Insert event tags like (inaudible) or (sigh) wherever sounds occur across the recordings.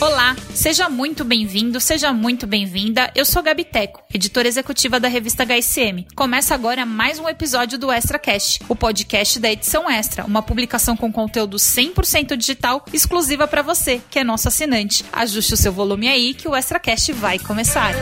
Olá, seja muito bem-vindo, seja muito bem-vinda. Eu sou Gabi Teco, editora executiva da revista HSM. Começa agora mais um episódio do Extra Cast, o podcast da edição Extra, uma publicação com conteúdo 100% digital exclusiva para você, que é nosso assinante. Ajuste o seu volume aí que o Extra Cast vai começar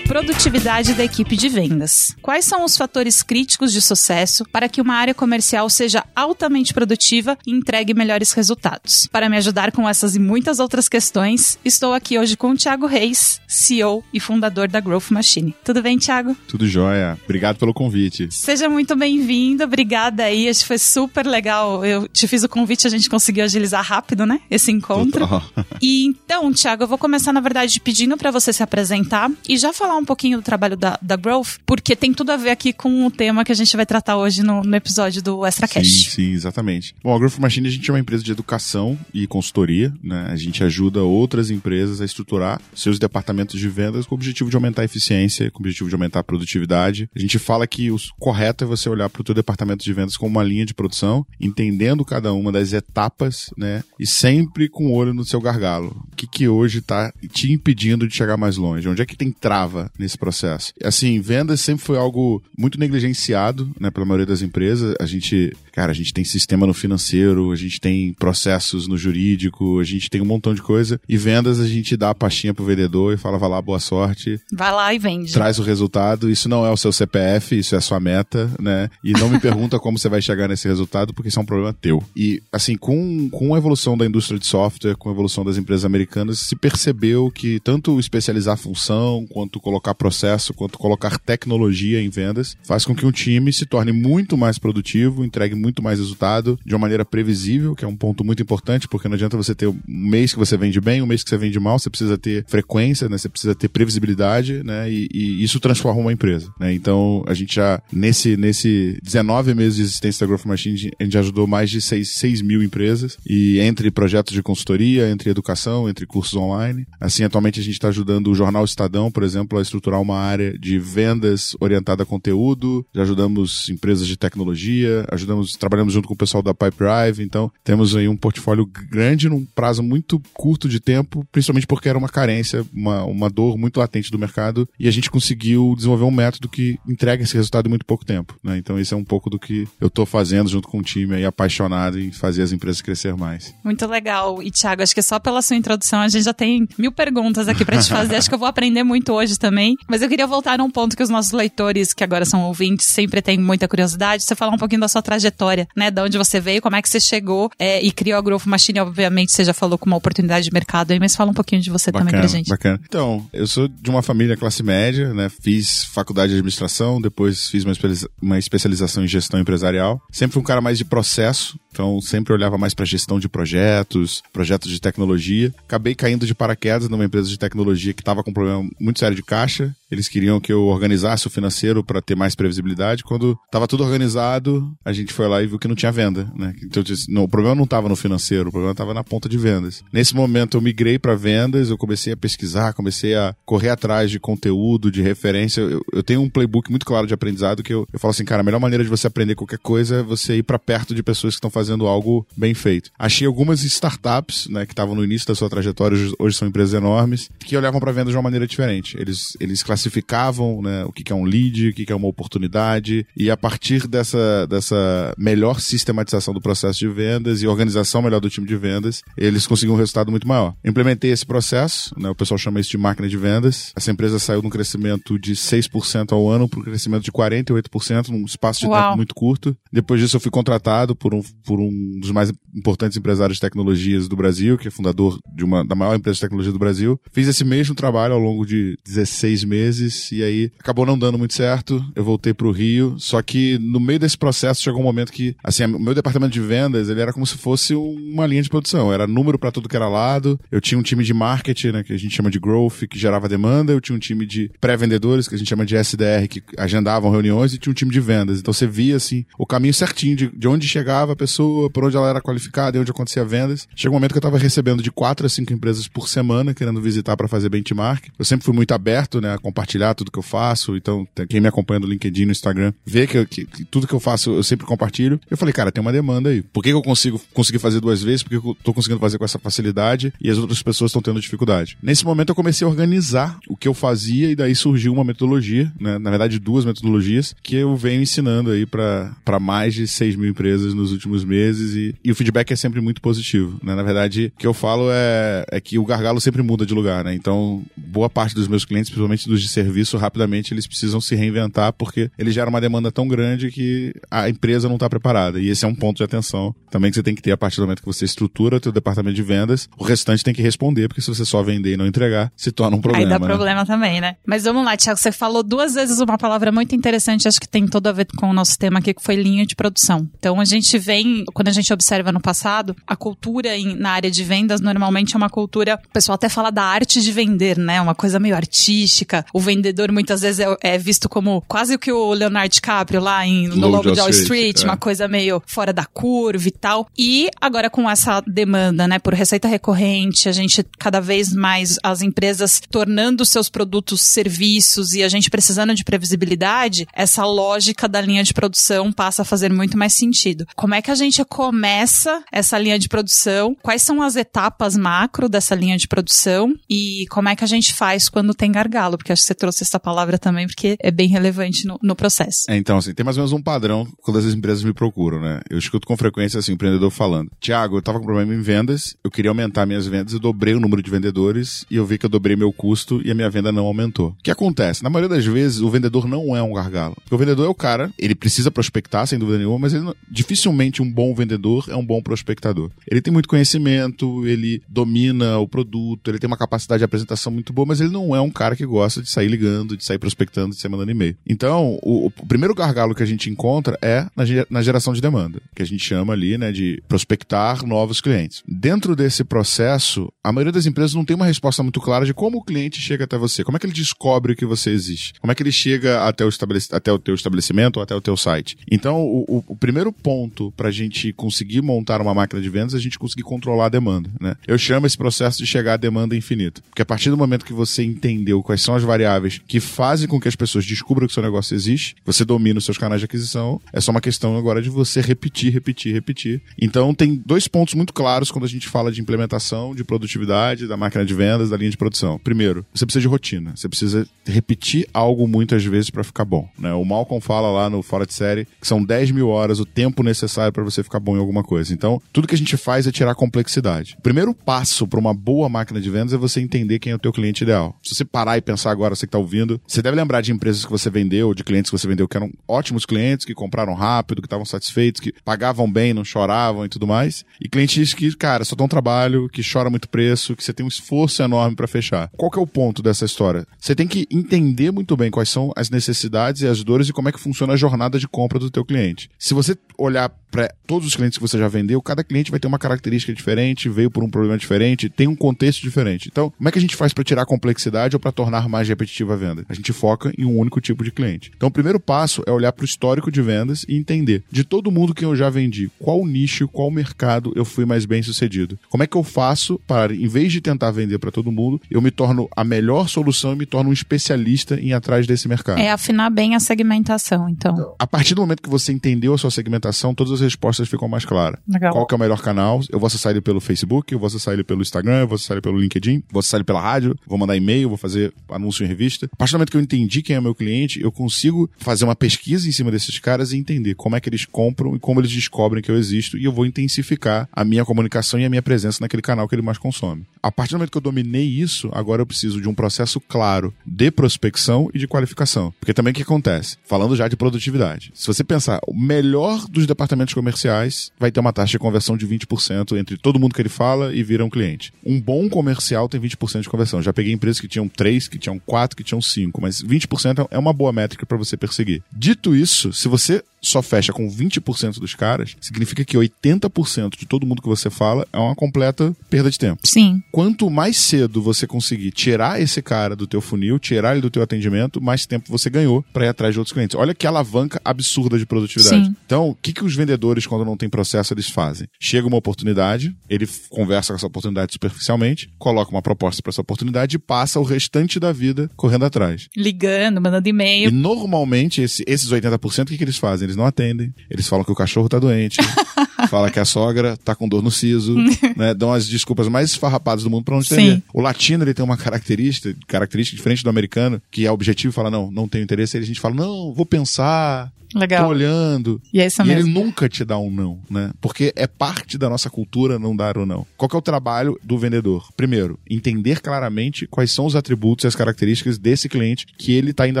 produtividade da equipe de vendas. Quais são os fatores críticos de sucesso para que uma área comercial seja altamente produtiva e entregue melhores resultados? Para me ajudar com essas e muitas outras questões, estou aqui hoje com o Thiago Reis, CEO e fundador da Growth Machine. Tudo bem, Thiago? Tudo jóia. Obrigado pelo convite. Seja muito bem-vindo. Obrigada aí. Acho que foi super legal. Eu te fiz o convite, a gente conseguiu agilizar rápido, né? Esse encontro. Total. E então, Thiago, eu vou começar, na verdade, pedindo para você se apresentar e já falar um pouquinho do trabalho da, da Growth, porque tem tudo a ver aqui com o tema que a gente vai tratar hoje no, no episódio do Extra Cash. Sim, sim, exatamente. Bom, a Growth Machine a gente é uma empresa de educação e consultoria, né? A gente ajuda outras empresas a estruturar seus departamentos de vendas com o objetivo de aumentar a eficiência, com o objetivo de aumentar a produtividade. A gente fala que o correto é você olhar para o teu departamento de vendas como uma linha de produção, entendendo cada uma das etapas, né? E sempre com o olho no seu gargalo. Que, que hoje está te impedindo de chegar mais longe? Onde é que tem trava nesse processo? Assim, vendas sempre foi algo muito negligenciado, né, pela maioria das empresas. A gente, cara, a gente tem sistema no financeiro, a gente tem processos no jurídico, a gente tem um montão de coisa. E vendas a gente dá a pastinha pro vendedor e fala, vai lá, boa sorte. Vai lá e vende. Traz o resultado. Isso não é o seu CPF, isso é a sua meta, né? E não me (laughs) pergunta como você vai chegar nesse resultado, porque isso é um problema teu. E, assim, com, com a evolução da indústria de software, com a evolução das empresas americanas, se percebeu que tanto especializar função, quanto colocar processo, quanto colocar tecnologia em vendas, faz com que um time se torne muito mais produtivo, entregue muito mais resultado de uma maneira previsível, que é um ponto muito importante, porque não adianta você ter um mês que você vende bem, um mês que você vende mal, você precisa ter frequência, né? Você precisa ter previsibilidade, né? E, e isso transforma uma empresa, né? Então, a gente já, nesse, nesse 19 meses de existência da Growth Machine, a gente ajudou mais de 6, 6 mil empresas, e entre projetos de consultoria, entre educação, entre cursos online. Assim, atualmente a gente está ajudando o Jornal Estadão, por exemplo, a estruturar uma área de vendas orientada a conteúdo, já ajudamos empresas de tecnologia, ajudamos, trabalhamos junto com o pessoal da Pipedrive, então temos aí um portfólio grande num prazo muito curto de tempo, principalmente porque era uma carência, uma, uma dor muito latente do mercado, e a gente conseguiu desenvolver um método que entrega esse resultado em muito pouco tempo, né? Então esse é um pouco do que eu estou fazendo junto com o time aí, apaixonado em fazer as empresas crescer mais. Muito legal. E Thiago, acho que só pela sua introdução a gente já tem mil perguntas aqui para te fazer. acho que eu vou aprender muito hoje também. Mas eu queria voltar num ponto que os nossos leitores, que agora são ouvintes, sempre têm muita curiosidade. Você falar um pouquinho da sua trajetória, né? Da onde você veio, como é que você chegou é, e criou a Growth Machine. Obviamente, você já falou com uma oportunidade de mercado aí, mas fala um pouquinho de você bacana, também pra gente. Bacana. Então, eu sou de uma família classe média, né? Fiz faculdade de administração, depois fiz uma, uma especialização em gestão empresarial. Sempre fui um cara mais de processo, então sempre olhava mais para gestão de projetos, projetos de tecnologia. Acabei caindo de paraquedas numa empresa de tecnologia que estava com um problema muito sério de caixa. Eles queriam que eu organizasse o financeiro para ter mais previsibilidade. Quando estava tudo organizado, a gente foi lá e viu que não tinha venda, né? Então disse, não, o problema não estava no financeiro, o problema estava na ponta de vendas. Nesse momento eu migrei para vendas, eu comecei a pesquisar, comecei a correr atrás de conteúdo, de referência. Eu, eu tenho um playbook muito claro de aprendizado que eu, eu falo assim, cara, a melhor maneira de você aprender qualquer coisa é você ir para perto de pessoas que estão fazendo algo bem feito. Achei algumas startups, né, que estavam no início da sua trajetória, hoje, são empresas enormes, que olhavam para vendas de uma maneira diferente. Eles, eles classificavam né, o que é um lead, o que é uma oportunidade, e a partir dessa, dessa melhor sistematização do processo de vendas e organização melhor do time de vendas, eles conseguiram um resultado muito maior. Implementei esse processo, né, o pessoal chama isso de máquina de vendas. Essa empresa saiu de um crescimento de 6% ao ano para um crescimento de 48% num espaço de Uau. tempo muito curto. Depois disso, eu fui contratado por um, por um dos mais importantes empresários de tecnologias do Brasil, que é fundador de uma da maior empresa de tecnologia do Brasil. Fiz esse mesmo trabalho ao longo de 16 meses e aí acabou não dando muito certo. Eu voltei para o Rio, só que no meio desse processo chegou um momento que, assim, o meu departamento de vendas, ele era como se fosse uma linha de produção. Era número para tudo que era lado. Eu tinha um time de marketing, né, que a gente chama de growth, que gerava demanda. Eu tinha um time de pré-vendedores, que a gente chama de SDR, que agendavam reuniões, e tinha um time de vendas. Então você via, assim, o caminho certinho de, de onde chegava a pessoa, por onde ela era qualificada e onde acontecia vendas. Chegou um momento que eu estava recebendo de quatro a cinco empresas por semana, querendo visitar para fazer benchmark. Eu sempre fui muito aberto, né, a compartilhar tudo que eu faço. Então, quem me acompanha no LinkedIn, no Instagram, vê que, que, que tudo que eu faço eu sempre compartilho. Eu falei, cara, tem uma demanda aí. Por que, que eu consigo conseguir fazer duas vezes? Por que eu tô conseguindo fazer com essa facilidade e as outras pessoas estão tendo dificuldade? Nesse momento eu comecei a organizar o que eu fazia e daí surgiu uma metodologia, né? Na verdade, duas metodologias que eu venho ensinando aí para mais de 6 mil empresas nos últimos meses e, e o feedback é sempre muito positivo, né? Na verdade, o que eu falo é, é que o gargalo sempre muda de lugar, né? Então, boa parte dos meus clientes, principalmente dos de serviço, rapidamente eles precisam se reinventar porque ele gera uma demanda tão grande que a empresa não está preparada. E esse é um ponto de atenção também que você tem que ter a partir do momento que você estrutura o teu departamento de vendas. O restante tem que responder, porque se você só vender e não entregar, se torna um problema. Aí dá né? problema também, né? Mas vamos lá, Tiago, você falou duas vezes uma palavra muito interessante, acho que tem todo a ver com o nosso tema aqui, que foi linha de produção. Então a gente vem, quando a gente observa no passado, a cultura em, na área de vendas normalmente é uma cultura, o pessoal até fala da arte de vender, né? Uma coisa meio artística. O vendedor muitas vezes é, é visto como quase o que o Leonardo DiCaprio lá em, no Lobo de Wall Street, Street é. uma coisa meio fora da curva e tal. E agora com essa demanda, né, por receita recorrente, a gente cada vez mais as empresas tornando seus produtos serviços e a gente precisando de previsibilidade, essa lógica da linha de produção passa a fazer muito mais sentido. Como é que a gente começa essa linha de produção? Quais são as etapas macro dessa linha de produção e como é que a gente faz quando tem gargalo? Porque acho que você trouxe essa palavra também porque é bem relevante no, no processo. É, então, assim, tem mais ou menos um padrão quando as empresas me procuram, né? Eu escuto com frequência, assim, o empreendedor falando, Tiago, eu tava com problema em vendas, eu queria aumentar minhas vendas, eu dobrei o número de vendedores e eu vi que eu dobrei meu custo e a minha venda não aumentou. O que acontece? Na maioria das vezes, o vendedor não é um gargalo. Porque o vendedor é o cara, ele precisa prospectar, sem dúvida nenhuma, mas ele não, dificilmente um bom vendedor é um bom prospectador. Ele tem muito conhecimento, ele domina o produto, ele tem uma capacidade de apresentação muito boa, mas ele não é um cara que gosta de sair ligando, de sair prospectando, de sair mandando e-mail. Então, o, o primeiro gargalo que a gente encontra é na, na geração de demanda, que a gente chama ali, né, de prospectar novos clientes. Dentro desse processo, a maioria das empresas não tem uma resposta muito clara de como o cliente chega até você, como é que ele descobre que você existe, como é que ele chega até o, estabelec até o teu estabelecimento ou até o teu site. Então, o, o, o primeiro ponto para a gente conseguir montar uma máquina de vendas a gente conseguir controlar a demanda, né? Eu chamo esse processo de chegar à demanda infinita, porque a partir do momento que você entendeu quais são as variáveis que fazem com que as pessoas descubram que seu negócio existe, você domina os seus canais de aquisição, é só uma questão agora de você repetir, repetir, repetir. Então, tem dois pontos muito claros quando a gente fala de implementação, de produtividade, da máquina de vendas, da linha de produção. Primeiro, você precisa de rotina. Você precisa repetir algo muitas vezes para ficar bom. Né? O Malcolm fala lá no Fora de Série que são 10 mil horas o tempo necessário para você ficar bom em alguma coisa. Então, tudo que a gente faz é tirar complexidade. O primeiro passo para uma boa máquina de vendas é você entender quem é o teu cliente ideal. Se você parar e pensar agora, você que está ouvindo, você deve lembrar de empresas que você vendeu, de clientes que você vendeu que eram ótimos clientes, que compraram rápido, que estavam satisfeitos, que pagavam bem, não choravam e tudo mais. E clientes que, cara, só dão trabalho, que chora muito preço, que você tem um esforço enorme para fechar. Qual que é o ponto dessa história? Você tem que entender muito bem quais são as necessidades e as dores e como é que funciona a jornada de compra do teu cliente. Se você olhar para todos os clientes que você já vendeu, cada cliente vai ter uma característica diferente, veio por um problema diferente, tem um contexto diferente. Então, como é que a gente faz para tirar a complexidade ou para tornar mais repetitiva a venda? A gente foca em um único tipo de cliente. Então, o primeiro passo é olhar para o histórico de vendas e entender de todo mundo que eu já vendi, qual nicho, qual mercado eu fui mais bem sucedido. Como é que eu faço para, em vez de tentar vender para todo mundo, eu me torno a melhor solução e me torno um especialista em atrás desse mercado? É afinar bem a segmentação, então. A partir do momento que você entendeu a sua segmentação, todas as respostas ficam mais claras. Legal. Qual que é o melhor canal? Eu vou acessar ele pelo Facebook, eu vou acessar ele pelo Instagram, eu vou acessar ele pelo LinkedIn, vou acessar ele pela rádio, vou mandar e-mail, vou fazer anúncio em revista. A partir do momento que eu entendi quem é o meu cliente, eu consigo fazer uma pesquisa em cima desses caras e entender como é que eles compram e como eles descobrem que eu existo e eu vou intensificar a minha comunicação e a minha presença naquele canal que ele mais consome. A partir do momento que eu dominei isso, agora eu preciso de um processo claro de prospecção e de qualificação. Porque também o que acontece? Falando já de produtividade. Se você pensar, o melhor dos departamentos comerciais vai ter uma taxa de conversão de 20% entre todo mundo que ele fala e vira um cliente. Um bom comercial tem 20% de conversão. Já peguei empresas que tinham 3, que tinham 4, que tinham 5, mas 20% é uma boa métrica para você perseguir. Dito isso, se você só fecha com 20% dos caras, significa que 80% de todo mundo que você fala é uma completa perda de tempo. Sim. Quanto mais cedo você conseguir tirar esse cara do teu funil, tirar ele do teu atendimento, mais tempo você ganhou para ir atrás de outros clientes. Olha que alavanca absurda de produtividade. Sim. Então, o que, que os vendedores vendedores, quando não tem processo, eles fazem? Chega uma oportunidade, ele conversa com essa oportunidade superficialmente, coloca uma proposta para essa oportunidade e passa o restante da vida correndo atrás. Ligando, mandando e-mail. E normalmente, esse, esses 80%, o que, que eles fazem? Eles não atendem. Eles falam que o cachorro tá doente. (laughs) fala que a sogra tá com dor no siso, (laughs) né? Dão as desculpas mais esfarrapadas do mundo pra não entender. O latino, ele tem uma característica, característica diferente do americano, que é objetivo e fala, não, não tenho interesse. Aí a gente fala, não, vou pensar, Legal. tô olhando. E é isso E mesmo. ele nunca te dá um não, né? Porque é parte da nossa cultura não dar o não. Qual é o trabalho do vendedor? Primeiro, entender claramente quais são os atributos e as características desse cliente que ele está indo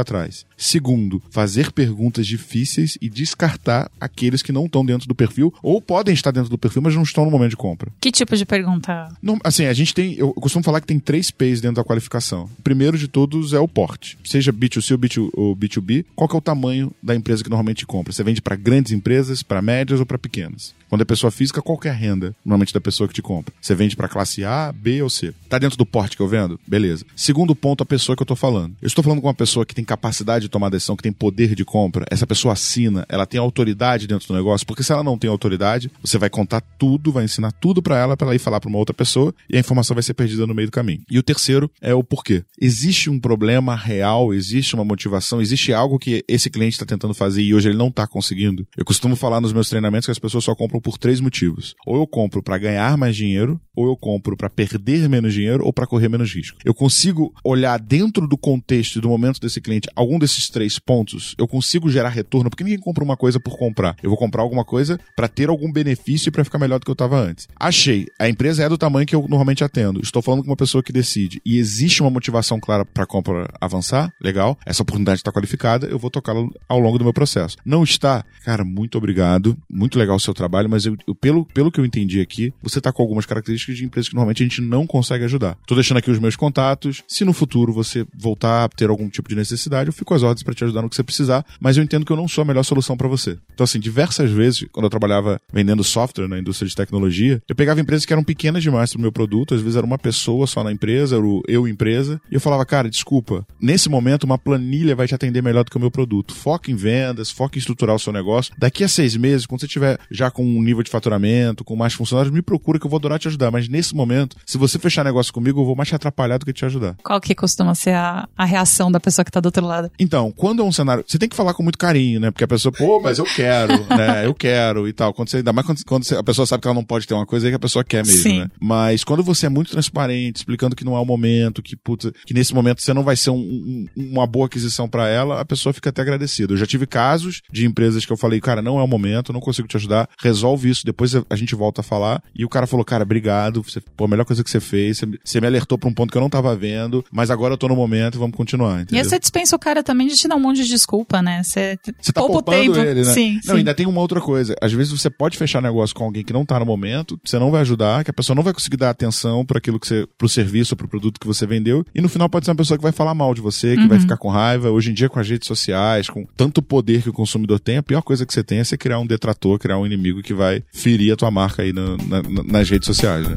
atrás. Segundo, fazer perguntas difíceis e descartar aqueles que não estão dentro do perfil ou podem estar dentro do perfil, mas não estão no momento de compra. Que tipo de pergunta? Não, assim, a gente tem. Eu costumo falar que tem três P's dentro da qualificação. O primeiro de todos é o porte. Seja B2C ou B2, ou B2B, qual é o tamanho da empresa que normalmente compra? Você vende para grandes empresas, para médias ou para pequenas? Quando é pessoa física, qual que a renda, normalmente, da pessoa que te compra? Você vende para classe A, B ou C? Tá dentro do porte que eu vendo? Beleza. Segundo ponto, a pessoa que eu tô falando. Eu estou falando com uma pessoa que tem capacidade de tomar decisão, que tem poder de compra. Essa pessoa assina, ela tem autoridade dentro do negócio, porque se ela não tem autoridade, você vai contar tudo, vai ensinar tudo para ela, para ela ir falar para uma outra pessoa e a informação vai ser perdida no meio do caminho. E o terceiro é o porquê. Existe um problema real, existe uma motivação, existe algo que esse cliente está tentando fazer e hoje ele não está conseguindo. Eu costumo falar nos meus treinamentos que as pessoas só compram por três motivos. Ou eu compro para ganhar mais dinheiro, ou eu compro para perder menos dinheiro, ou para correr menos risco. Eu consigo olhar dentro do contexto e do momento desse cliente algum desses três pontos, eu consigo gerar retorno, porque ninguém compra uma coisa por comprar. Eu vou comprar alguma coisa para ter algum benefício e para ficar melhor do que eu estava antes. Achei, a empresa é do tamanho que eu normalmente atendo. Estou falando com uma pessoa que decide e existe uma motivação clara para a compra avançar, legal. Essa oportunidade está qualificada, eu vou tocá-la ao longo do meu processo. Não está, cara, muito obrigado, muito legal o seu trabalho, mas eu, eu- pelo, pelo que eu entendi aqui, você está com algumas características de empresas que normalmente a gente não consegue ajudar. Tô deixando aqui os meus contatos. Se no futuro você voltar a ter algum tipo de necessidade, eu fico às ordens para te ajudar no que você precisar, mas eu entendo que eu não sou a melhor solução para você. Então, assim, diversas vezes, quando eu trabalhava vendendo software na indústria de tecnologia, eu pegava empresas que eram pequenas demais pro meu produto, às vezes era uma pessoa só na empresa, era o eu empresa, e eu falava, cara, desculpa, nesse momento uma planilha vai te atender melhor do que o meu produto. Foca em vendas, foca em estruturar o seu negócio. Daqui a seis meses, quando você tiver já com um nível de faturamento, com mais funcionários, me procura que eu vou adorar te ajudar. Mas nesse momento, se você fechar negócio comigo, eu vou mais te atrapalhar do que te ajudar. Qual que costuma ser a, a reação da pessoa que tá do outro lado? Então, quando é um cenário. Você tem que falar com muito carinho, né? Porque a pessoa, pô, mas eu quero, (laughs) né? Eu quero e tal. Quando você, ainda mais quando, quando você- a pessoa sabe que ela não pode ter uma coisa aí que a pessoa quer mesmo, Sim. né? Mas quando você é muito transparente, explicando que não é o momento, que, puta, que nesse momento você não vai ser um- um- uma boa aquisição pra ela, a pessoa fica até agradecida. Eu já tive casos de empresas que eu falei, cara, não é o momento, não consigo te ajudar, resolve isso, depois a gente volta a falar. E o cara falou, cara, obrigado, você, pô, a melhor coisa que você fez, você, você me alertou pra um ponto que eu não tava vendo, mas agora eu tô no momento e vamos continuar, E aí entendeu? você dispensa o cara também de te dar um monte de desculpa, né? Você, Você tá poupa o poupando tempo. ele, né? Sim, não, sim. ainda tem uma outra coisa. Às vezes você pode fechar negócio com alguém que não tá no momento, você não vai ajudar, que a pessoa não vai conseguir dar atenção para aquilo que você, pro serviço, pro produto que você vendeu, e no final pode ser uma pessoa que vai falar mal de você, que vai Uhum. ficar com raiva. Hoje em dia, com as redes sociais, com tanto poder que o consumidor tem, a pior coisa que você tem é você criar um detrator, criar um inimigo que vai ferir a tua marca aí na- na- na- nas redes sociais, né?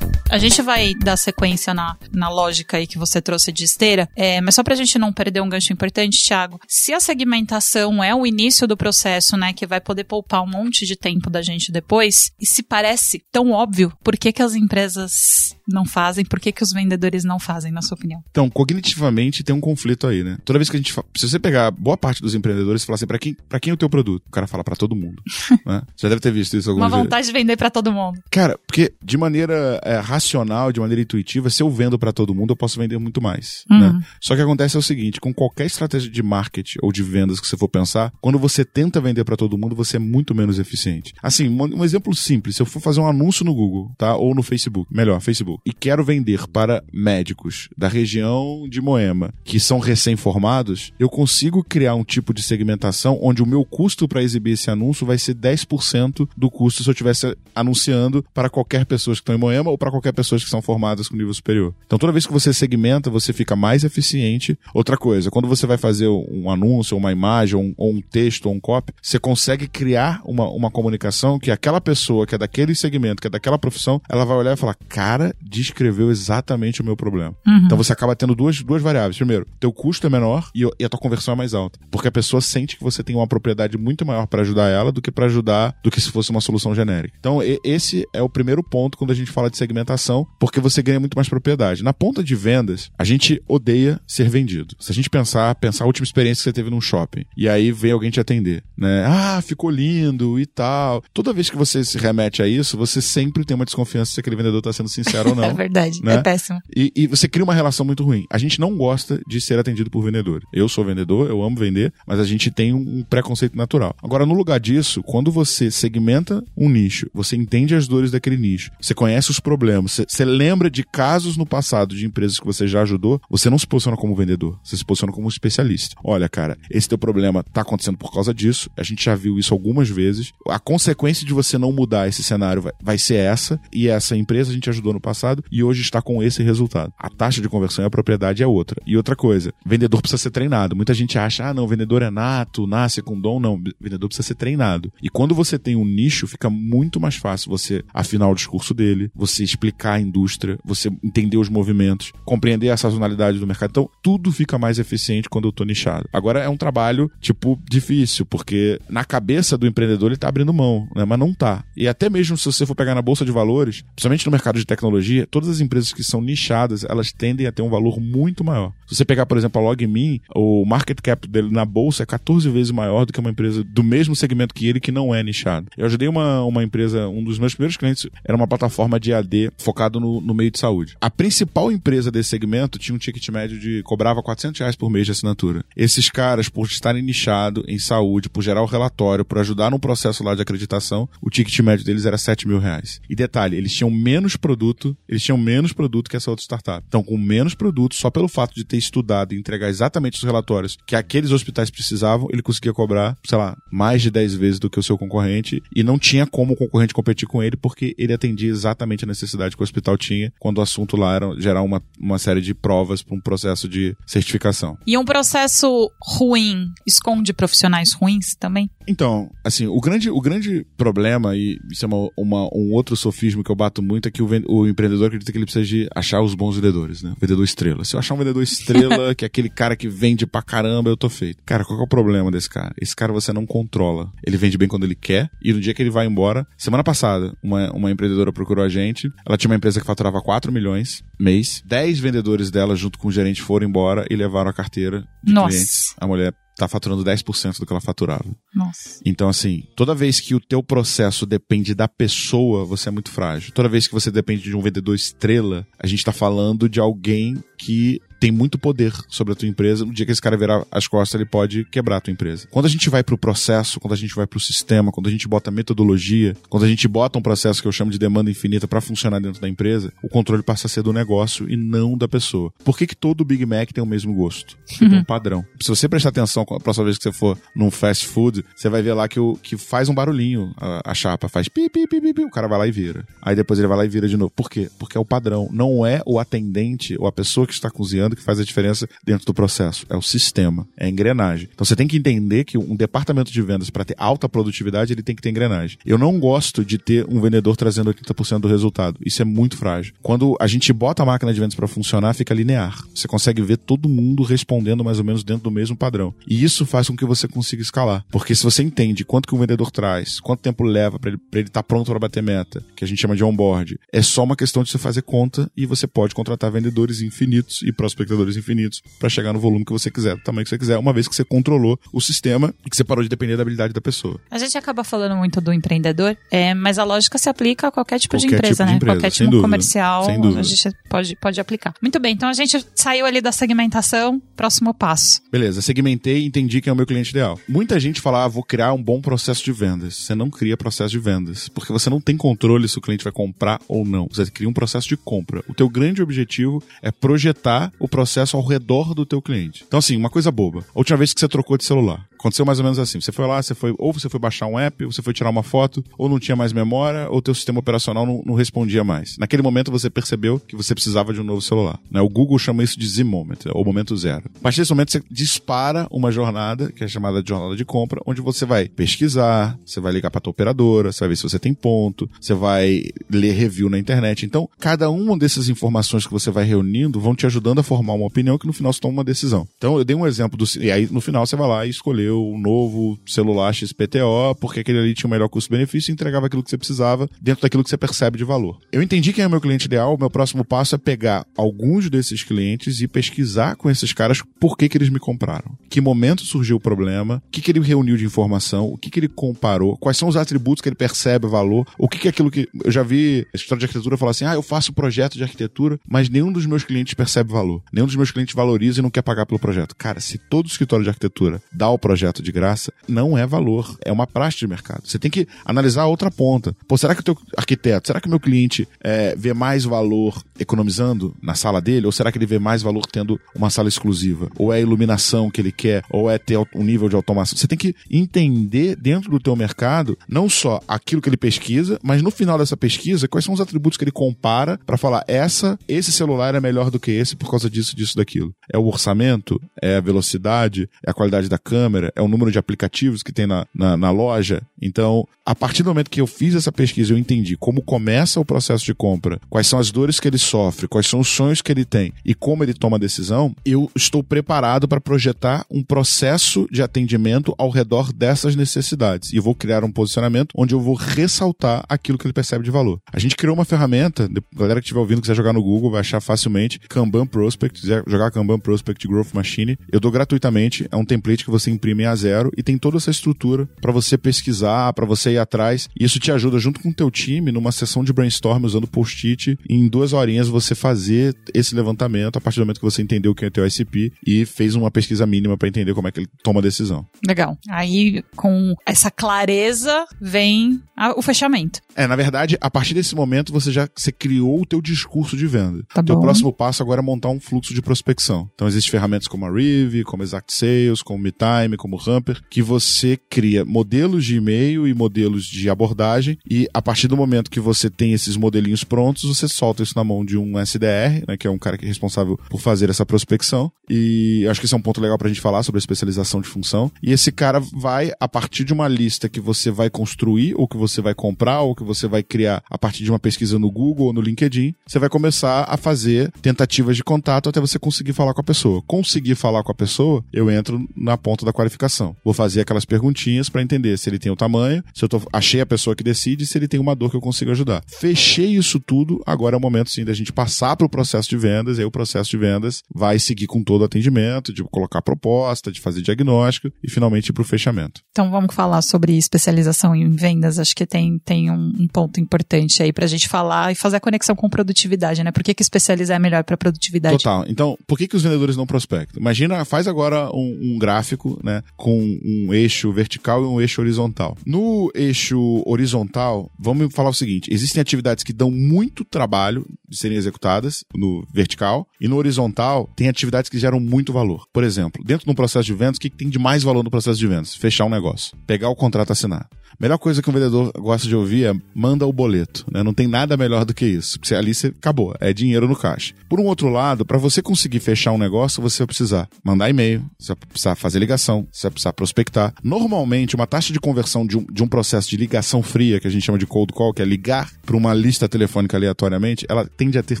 A gente vai dar sequência na, na lógica aí que você trouxe de esteira, é, mas só pra gente não perder um gancho importante, Thiago, se a segmentação é o início do processo, né, que vai poder poupar um monte de tempo da gente depois, e se parece tão óbvio, por que, que as empresas não fazem, por que, que os vendedores não fazem, na sua opinião? Então, cognitivamente tem um conflito aí, né? Toda vez que a gente. fa- Se você pegar boa parte dos empreendedores e falar assim, pra quem, pra quem é o teu produto? O cara fala pra todo mundo. (laughs) né? Você já deve ter visto isso Uma algumas vezes. vontade de vender pra todo mundo. Cara, porque de maneira é, racional, de maneira intuitiva, se eu vendo pra todo mundo, eu posso vender muito mais. Uhum. Né? Só que acontece é o seguinte: com qualquer estratégia de marketing ou de vendas que você for pensar, quando você tenta vender pra todo mundo, você é muito menos eficiente. Assim, um, um exemplo simples: se eu for fazer um anúncio no Google, tá? Ou no Facebook, melhor, Facebook, e quero vender para médicos da região de Moema que são recém-formados, eu consigo criar um tipo de segmentação onde o meu custo para exibir esse anúncio vai ser 10% do custo se eu estivesse anunciando para qualquer pessoa que está em Moema ou para qualquer a pessoas que são formadas com nível superior. Então toda vez que você segmenta, você fica mais eficiente. Outra coisa, quando você vai fazer um anúncio, uma imagem, ou um, ou um texto, ou um copy, você consegue criar uma, uma comunicação que aquela pessoa que é daquele segmento, que é daquela profissão, ela vai olhar e falar, cara, descreveu exatamente o meu problema. Uhum. Então você acaba tendo duas, duas variáveis. Primeiro, teu custo é menor e, e a tua conversão é mais alta. Porque a pessoa sente que você tem uma propriedade muito maior para ajudar ela do que para ajudar do que se fosse uma solução genérica. Então, e, esse é o primeiro ponto quando a gente fala de segmentação, porque você ganha muito mais propriedade. Na ponta de vendas, a gente odeia ser vendido. Se a gente pensar, pensar a última experiência que você teve num shopping, e aí vem alguém te atender, né? Ah, ficou lindo e tal. Toda vez que você se remete a isso, você sempre tem uma desconfiança se aquele vendedor está sendo sincero ou (laughs) não. é verdade, né? é péssimo. E, e, você cria uma relação muito ruim. A gente não gosta de ser atendido por vendedor. Eu sou vendedor, eu amo vender, mas a gente tem um preconceito natural. Agora, no lugar disso, quando você segmenta um nicho, você entende as dores daquele nicho, você conhece os problemas, você, você lembra de casos no passado de empresas que você já ajudou, você não se posiciona como vendedor, você se posiciona como especialista. Olha, cara, esse teu problema tá acontecendo por causa disso, a gente já viu isso algumas vezes. A consequência de você não mudar esse cenário vai, vai ser essa, e essa empresa a gente ajudou no passado e hoje está com esse resultado. A taxa de conversão e a propriedade é outra. E outra coisa, vendedor precisa ser treinado. Muita gente acha, ah, não, vendedor é nato, nasce com dom. Não, vendedor precisa ser treinado. E quando você tem um nicho, fica muito mais fácil você afinar o discurso dele, você explicar a indústria, você entender os movimentos, compreender a sazonalidade do mercado. Então, tudo fica mais eficiente quando eu tô nichado. Agora é um trabalho, tipo, difícil, porque na cabeça do empreendedor ele tá abrindo mão, né? Mas não tá. E até mesmo se você for pegar na bolsa de valores, principalmente no mercado de tecnologia, todas as empresas que são nichadas, elas tendem a ter um valor muito maior. Se você pegar, por exemplo, a LogMe, o market cap dele na bolsa é 14 vezes maior do que uma empresa do mesmo segmento que ele que não é nichado. Eu ajudei uma, uma empresa, um dos meus primeiros clientes era uma plataforma de AD focado no, no meio de saúde. A principal empresa desse segmento tinha um ticket médio de cobrava 400 reais por mês de assinatura. Esses caras, por estarem nichados em saúde, por gerar o relatório, por ajudar no processo lá de acreditação, o ticket médio deles era 7 mil reais. E detalhe, eles tinham menos produto, eles tinham menos produto que essa outra startup. Então, com menos produto, só pelo fato de ter estudado e entregar exatamente os relatórios que aqueles hospitais precisavam, ele conseguia cobrar, sei lá, mais de 10 vezes do que o seu concorrente e não tinha como o concorrente competir com ele porque ele atendia exatamente a necessidade que o hospital tinha quando o assunto lá era gerar uma, uma série de provas para um processo de certificação. E um processo ruim esconde profissionais ruins também? Então, assim, o grande, o grande problema, e isso é uma, uma um outro sofismo que eu bato muito, é que o, o empreendedor acredita que ele precisa de achar os bons vendedores, né? Vendedor estrela. Se eu achar um vendedor estrela, (laughs) que é aquele cara que vende pra caramba, eu tô feito. Cara, qual é o problema desse cara? Esse cara você não controla. Ele vende bem quando ele quer, e no dia que ele vai embora. Semana passada, uma, uma empreendedora procurou a gente. Ela tinha uma empresa que faturava 4 milhões mês. 10 vendedores dela, junto com o gerente, foram embora e levaram a carteira de Nossa. clientes. A mulher tá faturando 10% do que ela faturava. Nossa. Então, assim, toda vez que o teu processo depende da pessoa, você é muito frágil. Toda vez que você depende de um vendedor estrela, a gente tá falando de alguém que tem muito poder sobre a tua empresa. No dia que esse cara virar as costas, ele pode quebrar a tua empresa. Quando a gente vai pro processo, quando a gente vai pro sistema, quando a gente bota metodologia, quando a gente bota um processo que eu chamo de demanda infinita para funcionar dentro da empresa, o controle passa a ser do negócio e não da pessoa. Por que, que todo Big Mac tem o mesmo gosto? Porque tem um padrão. Se você prestar atenção a próxima vez que você for num fast food, você vai ver lá que, o, que faz um barulhinho. A, a chapa faz pi, pi, pi, pi, pi, o cara vai lá e vira. Aí depois ele vai lá e vira de novo. Por quê? Porque é o padrão. Não é o atendente ou a pessoa que está cozinhando que faz a diferença dentro do processo. É o sistema, é a engrenagem. Então você tem que entender que um departamento de vendas, para ter alta produtividade, ele tem que ter engrenagem. Eu não gosto de ter um vendedor trazendo 80% do resultado. Isso é muito frágil. Quando a gente bota a máquina de vendas para funcionar, fica linear. Você consegue ver todo mundo respondendo mais ou menos dentro do mesmo padrão. E isso faz com que você consiga escalar. Porque se você entende quanto que o vendedor traz, quanto tempo leva para ele estar tá pronto para bater meta, que a gente chama de onboard, é só uma questão de você fazer conta e você pode contratar vendedores infinitos e prospectadores infinitos para chegar no volume que você quiser, do tamanho que você quiser, uma vez que você controlou o sistema e que você parou de depender da habilidade da pessoa. A gente acaba falando muito do empreendedor, é, mas a lógica se aplica a qualquer tipo Qualquer de empresa, tipo de né? empresa, qualquer tipo dúvida, comercial, a gente pode, pode aplicar. Muito bem, então a gente saiu ali da segmentação, próximo passo. Beleza, segmentei e entendi quem é o meu cliente ideal. Muita gente fala, ah, vou criar um bom processo de vendas. Você não cria processo de vendas, porque você não tem controle se o cliente vai comprar ou não. Você cria um processo de compra. O teu grande objetivo é projetar o processo ao redor do teu cliente. Então, assim, uma coisa boba. A última vez que você trocou de celular, aconteceu mais ou menos assim. Você foi lá, você foi, ou você foi baixar um app, ou você foi tirar uma foto, ou não tinha mais memória, ou teu sistema operacional não, não respondia mais. Naquele momento você percebeu que você precisava de um novo celular. Né? O Google chama isso de Z-Moment, ou momento zero. A partir desse momento você dispara uma jornada, que é chamada de jornada de compra, onde você vai pesquisar, você vai ligar para tua operadora, você vai ver se você tem ponto, você vai ler review na internet. Então, cada uma dessas informações que você vai reunindo vão te ajudando a formar uma opinião que no final você toma uma decisão. Então, eu dei um exemplo do. E aí, no final, você vai lá e escolheu o um novo celular XPTO, porque aquele ali tinha o melhor custo-benefício e entregava aquilo que você precisava dentro daquilo que você percebe de valor. Eu entendi quem é o meu cliente ideal, o meu próximo passo é pegar alguns desses clientes e pesquisar com esses caras por que, que eles me compraram. Que momento surgiu o problema, o que, que ele reuniu de informação, o que, que ele comparou, quais são os atributos que ele percebe valor, o que, que é aquilo que. Eu já vi a história de arquitetura falar assim: ah, eu faço projeto de arquitetura, mas nenhum dos meus clientes percebe valor. Nenhum dos meus clientes valoriza e não quer pagar pelo projeto. Cara, se todo escritório de arquitetura dá o projeto de graça, não é valor. É uma praxe de mercado. Você tem que analisar a outra ponta. Pô, será que o teu arquiteto, será que o meu cliente é, vê mais valor economizando na sala dele? Ou será que ele vê mais valor tendo uma sala exclusiva? Ou é a iluminação que ele quer? Ou é ter um nível de automação? Você tem que entender dentro do teu mercado não só aquilo que ele pesquisa, mas no final dessa pesquisa, quais são os atributos que ele compara para falar essa, esse celular é melhor do que esse por causa disso, disso, daquilo. É o orçamento, é a velocidade, é a qualidade da câmera, é o número de aplicativos que tem na, na, na loja. Então, a partir do momento que eu fiz essa pesquisa, eu entendi como começa o processo de compra, quais são as dores que ele sofre, quais são os sonhos que ele tem e como ele toma a decisão, eu estou preparado para projetar um processo de atendimento ao redor dessas necessidades. E vou criar um posicionamento onde eu vou ressaltar aquilo que ele percebe de valor. A gente criou uma ferramenta, a galera que estiver ouvindo, quiser jogar no Google, vai achar facilmente Kanban Prospect, quiser jogar Kanban Prospect Growth Machine, eu dou gratuitamente, é um template que você imprime a zero e tem toda essa estrutura para você pesquisar, para você ir atrás. E isso te ajuda junto com o teu time numa sessão de brainstorm usando post-it, em duas horinhas você fazer esse levantamento a partir do momento que você entendeu quem é o teu ICP e fez uma pesquisa mínima para entender como é que ele toma a decisão. Legal. Aí com essa clareza vem a, o fechamento. É, na verdade, a partir desse momento você já você criou o teu discurso de venda. Tá o teu bom. próximo passo agora é montar um fluxo de prospecção. Então existem ferramentas como a Rive, como Exact Sales, como MeTime, como Hamper, que você cria modelos de e-mail e modelos de abordagem e a partir do momento que você tem esses modelinhos prontos, você solta isso na mão de um SDR, né, que é um cara que é responsável por fazer essa prospecção. E acho que esse é um ponto legal pra gente falar sobre a especialização de função. E esse cara vai, a partir de uma lista que você vai construir, ou que você vai comprar, ou que você vai criar a partir de uma pesquisa no Google ou no LinkedIn, você vai começar a fazer tentativas de contato até você conseguir falar com a pessoa. Conseguir falar com a pessoa, eu entro na ponta da qualificação. Vou fazer aquelas perguntinhas para entender se ele tem o tamanho, se eu tô, achei a pessoa que decide, se ele tem uma dor que eu consigo ajudar. Fechei isso tudo, agora é o momento sim da gente passar para o processo de vendas, e aí o processo de vendas vai seguir com todo o atendimento, de colocar proposta, de fazer diagnóstico e finalmente ir para o fechamento. Então vamos falar sobre especialização em vendas. Acho que tem, tem um, um ponto importante aí pra gente falar e fazer a conexão com produtividade, né? Por que, que especializar é melhor para produtividade? Total. Então, por que, que os vendedores não prospectam? Imagina, faz agora um, um gráfico, né, com um eixo vertical e um eixo horizontal. No eixo horizontal, vamos falar o seguinte: existem atividades que dão muito trabalho de serem executadas no vertical e no horizontal tem atividades que geram muito valor. Por exemplo, dentro de um processo de vendas, o que, tem de mais valor no processo de vendas? Fechar um negócio, pegar o contrato assinado. Melhor coisa que um vendedor gosta de ouvir é manda o boleto, né? Não tem nada melhor do que isso. Porque ali você acabou, é dinheiro no caixa. Por um outro lado, para você conseguir fechar um negócio, você vai precisar mandar e-mail, você vai precisar fazer ligação, você vai precisar prospectar. Normalmente, uma taxa de conversão de um, de um processo de ligação fria, que a gente chama de cold call, que é ligar para uma lista telefônica aleatoriamente, ela tende a ter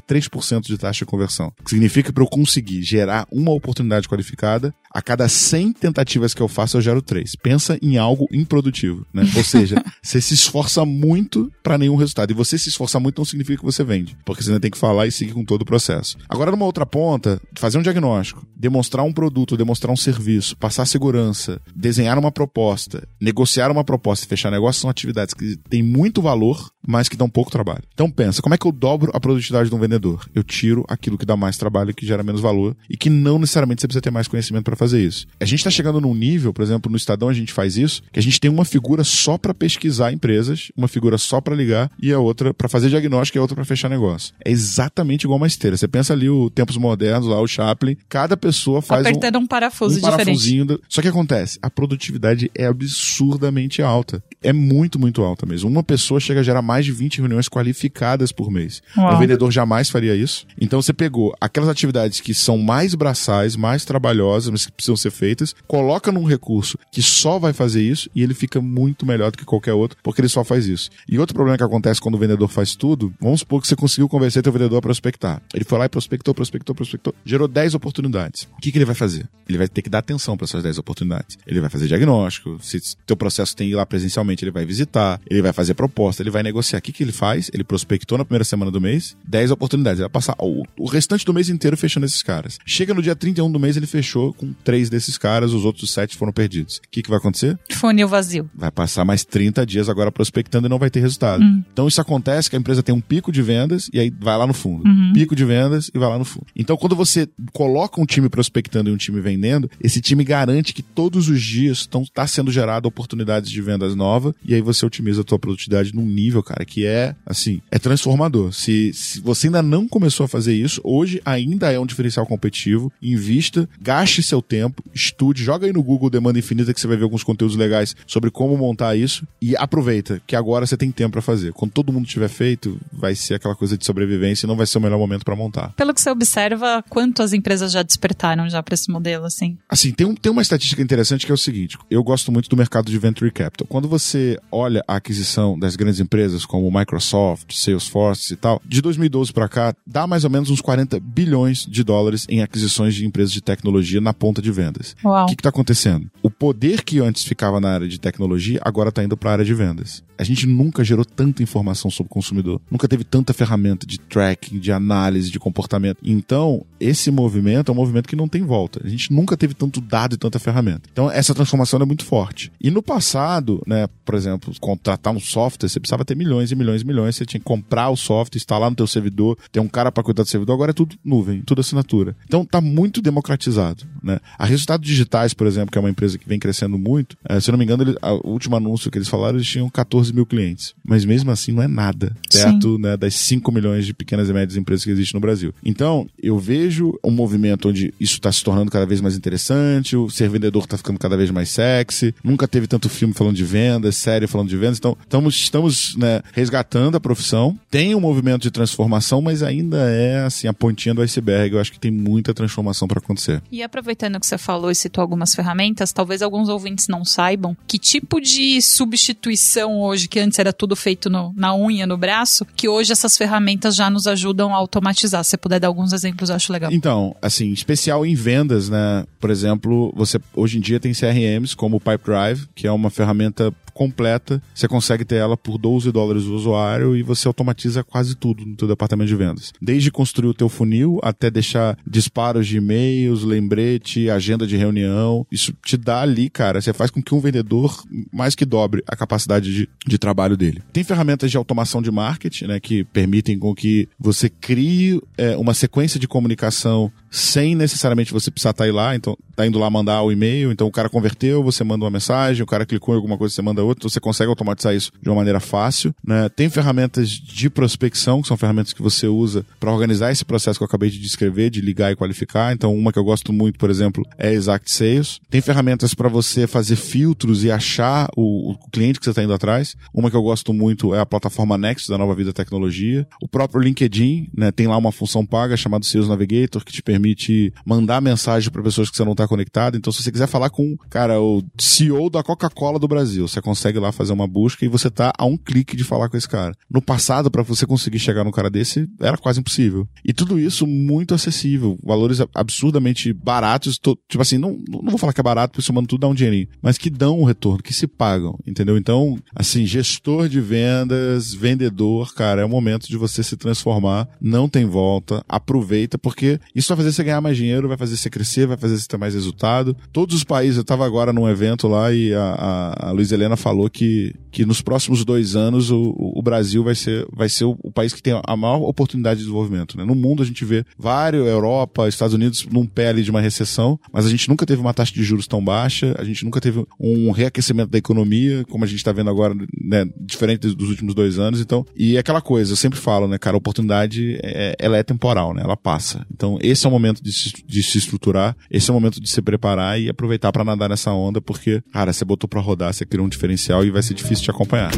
3% de taxa de conversão. Que significa que para eu conseguir gerar uma oportunidade qualificada, a cada 100 tentativas que eu faço, eu gero 3. Pensa em algo improdutivo, né? Ou seja, (laughs) você se esforça muito para nenhum resultado. E você se esforçar muito não significa que você vende, porque você ainda tem que falar e seguir com todo o processo. Agora, numa outra ponta, fazer um diagnóstico, demonstrar um produto, demonstrar um serviço, passar segurança, desenhar uma proposta, negociar uma proposta e fechar negócio são atividades que têm muito valor, mas que dão pouco trabalho. Então pensa, como é que eu dobro a produtividade de um vendedor? Eu tiro aquilo que dá mais trabalho, que gera menos valor e que não necessariamente você precisa ter mais conhecimento para fazer isso. A gente está chegando num nível, por exemplo, no Estadão a gente faz isso, que a gente tem uma figura só para pesquisar empresas, uma figura só para ligar e a outra para fazer diagnóstico e a outra para fechar negócio. É exatamente igual uma esteira. Você pensa ali o tempos modernos lá, o Chaplin, cada pessoa faz apertando um, um parafuso um parafusinho. Do... Só que acontece, a produtividade é absurdamente alta. É muito, muito alta mesmo. Uma pessoa chega a gerar mais de 20 reuniões qualificadas por mês. Uau. Um vendedor jamais faria isso. Então você pegou aquelas atividades que são mais braçais, mais trabalhosas, mas que precisam ser feitas, coloca num recurso que só vai fazer isso e ele fica muito melhor do que qualquer outro, porque ele só faz isso. E outro problema que acontece quando o vendedor faz tudo, vamos supor que você conseguiu convencer teu vendedor a prospectar. Ele foi lá e prospectou, prospectou, prospectou, gerou 10 oportunidades. O que, que ele vai fazer? Ele vai ter que dar atenção para essas 10 oportunidades. Ele vai fazer diagnóstico, se teu processo tem que ir lá presencialmente, ele vai visitar, ele vai fazer proposta, ele vai negociar. O que, que ele faz? Ele prospectou na primeira semana do mês, 10 oportunidades. Ele vai passar o, o restante do mês inteiro fechando esses caras. Chega no dia 31 do mês, ele fechou com três desses caras, os outros sete foram perdidos. O que, que vai acontecer? Funil vazio. Vai passar mais 30 dias agora prospectando e não vai ter resultado. Hum. Então isso acontece que a empresa tem um pico de vendas e aí vai lá no fundo. Uhum. Pico de vendas e vai lá no fundo. Então quando você coloca um time prospectando e um time vendendo, esse time garante que todos os dias estão tá sendo gerado oportunidades de vendas novas e aí você otimiza a tua produtividade num nível, cara, que é assim, é transformador. Se, se você ainda não começou a fazer isso, hoje ainda é um diferencial competitivo. Invista, gaste seu tempo, estude, joga aí no Google Demanda Infinita que você vai ver alguns conteúdos legais sobre como montar isso e aproveita que agora você tem tempo para fazer. Quando todo mundo tiver feito, vai ser aquela coisa de sobrevivência e não vai ser o melhor momento para montar. Pelo que você observa, quanto as empresas já despertaram já para esse modelo assim? Assim, tem, um, tem uma estatística interessante que é o seguinte, eu gosto muito do mercado de venture capital. Quando você olha a aquisição das grandes empresas como Microsoft, Salesforce e tal, de 2012 para cá, dá mais ou menos uns 40 bilhões de dólares em aquisições de empresas de tecnologia na ponta de vendas. Uau. O que está acontecendo? O poder que antes ficava na área de tecnologia agora está indo para a área de vendas. A gente nunca gerou tanta informação sobre o consumidor, nunca teve tanta ferramenta de tracking, de análise, de comportamento. Então, esse movimento é um movimento que não tem volta. A gente nunca teve tanto dado e tanta ferramenta. Então, essa transformação é muito forte. E no passado, né, por exemplo, contratar um software, você precisava ter milhões e milhões e milhões, você tinha que comprar o software, instalar no teu servidor, ter um cara para cuidar do servidor, agora é tudo nuvem, tudo assinatura. Então, tá muito democratizado, né? A Resultados Digitais, por exemplo, que é uma empresa que vem crescendo muito, é, se eu não me engano, ele, o último anúncio que eles falaram, eles tinham 14 mil clientes. Mas mesmo assim não é nada perto né, das 5 milhões de pequenas e médias empresas que existem no Brasil. Então, eu vejo um movimento onde isso está se tornando cada vez mais interessante, o ser vendedor está ficando cada vez mais sexy, nunca teve tanto filme falando de vendas, série falando de vendas, então estamos, estamos né, resgatando a profissão. Tem um movimento de transformação, mas ainda é assim a pontinha do iceberg. Eu acho que tem muita transformação para acontecer. E aproveitando que você falou e citou algumas ferramentas, talvez alguns ouvintes não saibam que tipo de substituição hoje, que antes era tudo feito no, na unha, no braço, que hoje essas ferramentas já nos ajudam a automatizar. Se você puder dar alguns exemplos, eu acho legal. Então, assim, especial em vendas, né? Por exemplo, você hoje em dia tem CRMs como o Pipedrive, que é uma ferramenta completa. Você consegue ter ela por 12 dólares o usuário e você automatiza quase tudo no teu departamento de vendas. Desde construir o teu funil até deixar disparos de e-mails, lembrete, agenda de reunião. Isso te dá ali, cara, você faz com que um vendedor mais que dobre a capacidade de, de trabalho dele. Tem ferramentas de automação de marketing, né, que permitem com que você crie é, uma sequência de comunicação sem necessariamente você precisar estar tá lá, então tá indo lá mandar o e-mail, então o cara converteu, você manda uma mensagem, o cara clicou em alguma coisa, você manda outra, então você consegue automatizar isso de uma maneira fácil, né? Tem ferramentas de prospecção, que são ferramentas que você usa para organizar esse processo que eu acabei de descrever, de ligar e qualificar. Então, uma que eu gosto muito, por exemplo, é Exact Sales. Tem ferramentas para você fazer filtros e achar o, o cliente que você está indo atrás. Uma que eu gosto muito é a plataforma Next da Nova Vida Tecnologia. O próprio LinkedIn, né, tem lá uma função paga chamada Sales Navigator que te permite mandar mensagem para pessoas que você não está conectado. Então, se você quiser falar com, cara, o CEO da Coca-Cola do Brasil, você consegue lá fazer uma busca e você tá a um clique de falar com esse cara. No passado, para você conseguir chegar num cara desse, era quase impossível. E tudo isso muito acessível, valores absurdamente baratos. Tô, tipo assim, não, não vou falar que é barato, porque somando tudo dá um dinheirinho, mas que dão um retorno, que se pagam, entendeu? Então, assim, gestor de vendas, vendedor, cara, é o momento de você se transformar, não tem volta, aproveita, porque isso vai fazer você ganhar mais dinheiro, vai fazer você crescer, vai fazer você ter mais resultado. Todos os países, eu estava agora num evento lá e a, a, a Luiz Helena falou que que nos próximos dois anos o, o Brasil vai ser, vai ser o, o, país que tem a maior oportunidade de desenvolvimento. Né? No mundo a gente vê vários, Europa, Estados Unidos, num pé ali de uma recessão, mas a gente nunca teve uma taxa de juros tão baixa, a gente nunca teve um reaquecimento da economia, como a gente está vendo agora, né, diferente dos últimos dois anos. Então, e é aquela coisa, eu sempre falo, né, cara, a oportunidade é, ela é temporal, né? Ela passa. Então, esse é o momento de se, de se estruturar, esse é o momento de se preparar e aproveitar para nadar nessa onda, porque, cara, você botou para rodar, você criou um diferencial e vai ser difícil te acompanhar.